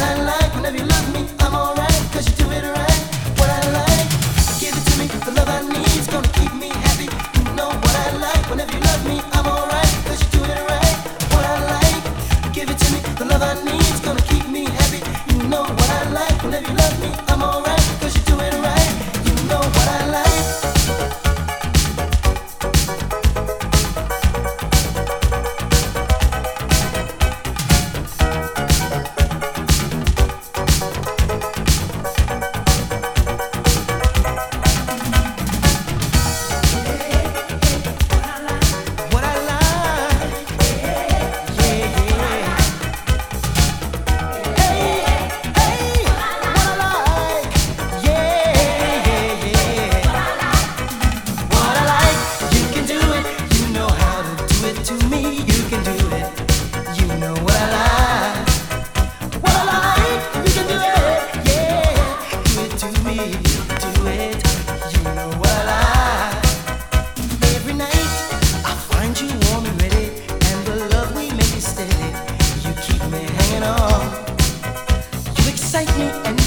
what I like. excite me and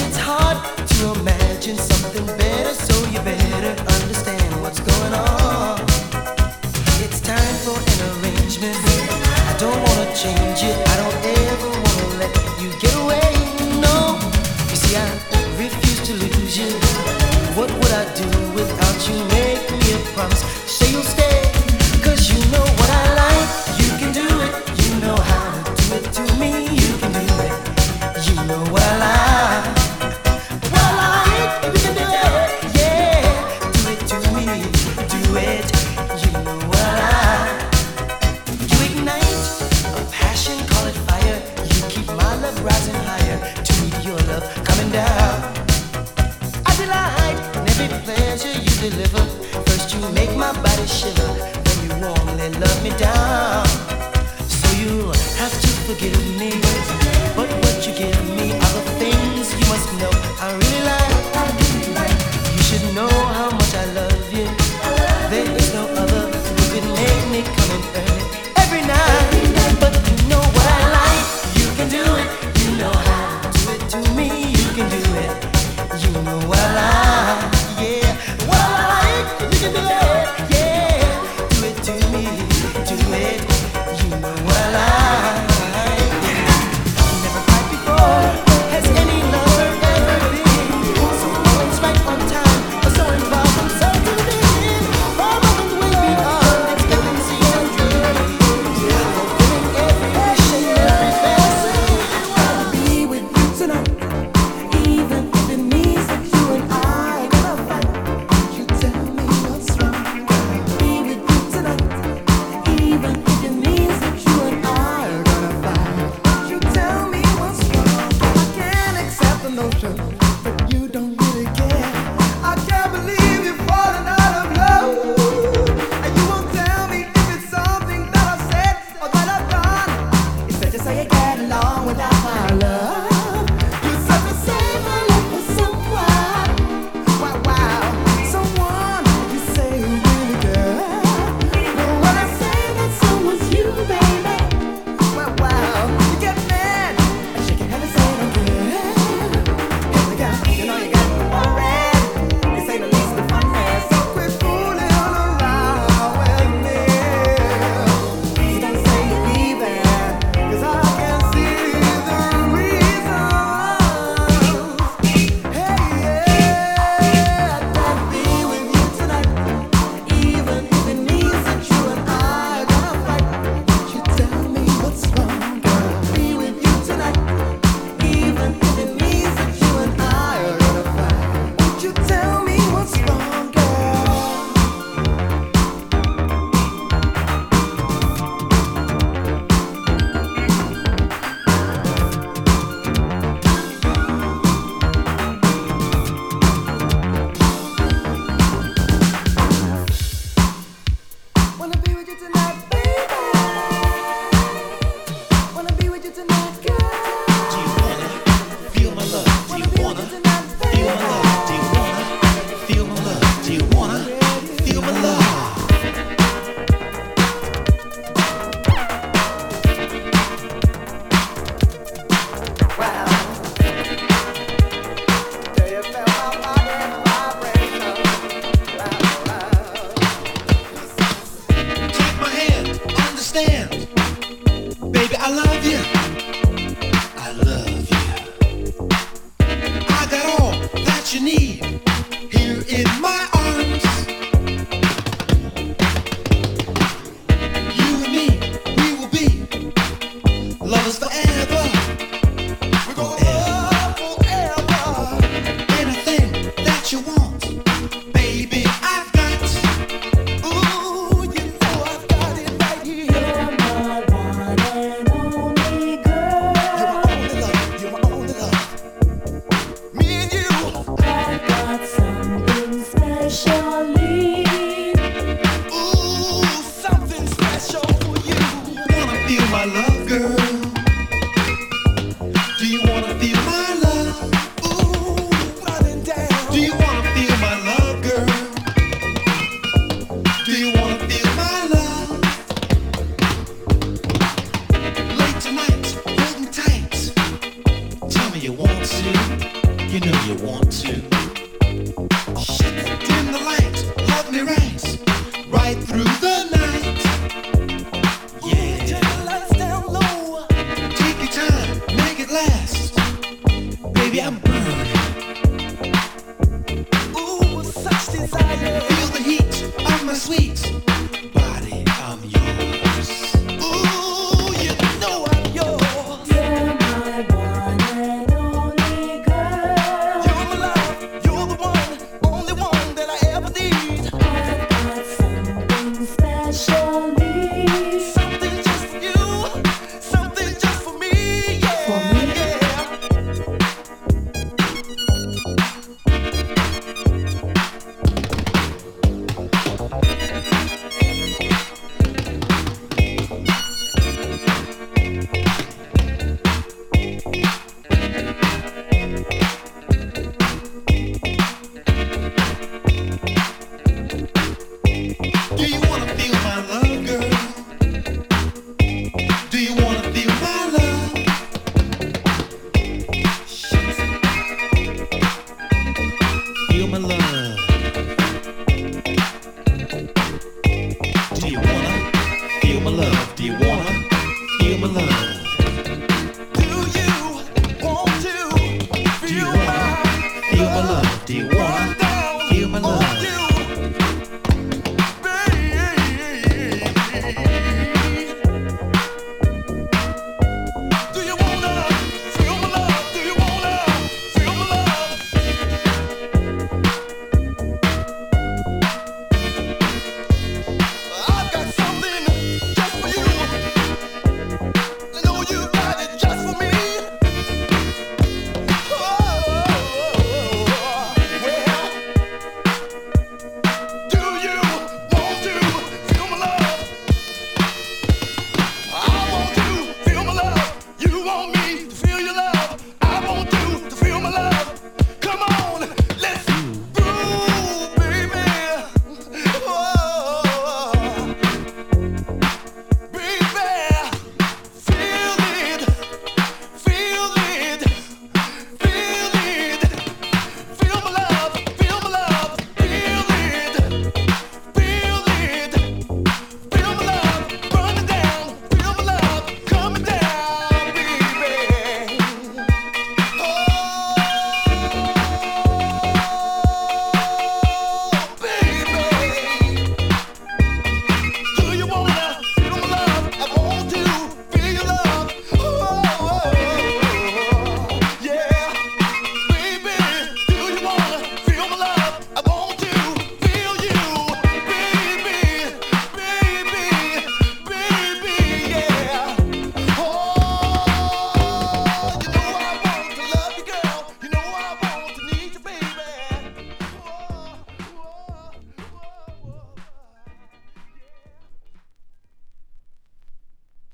feel your love.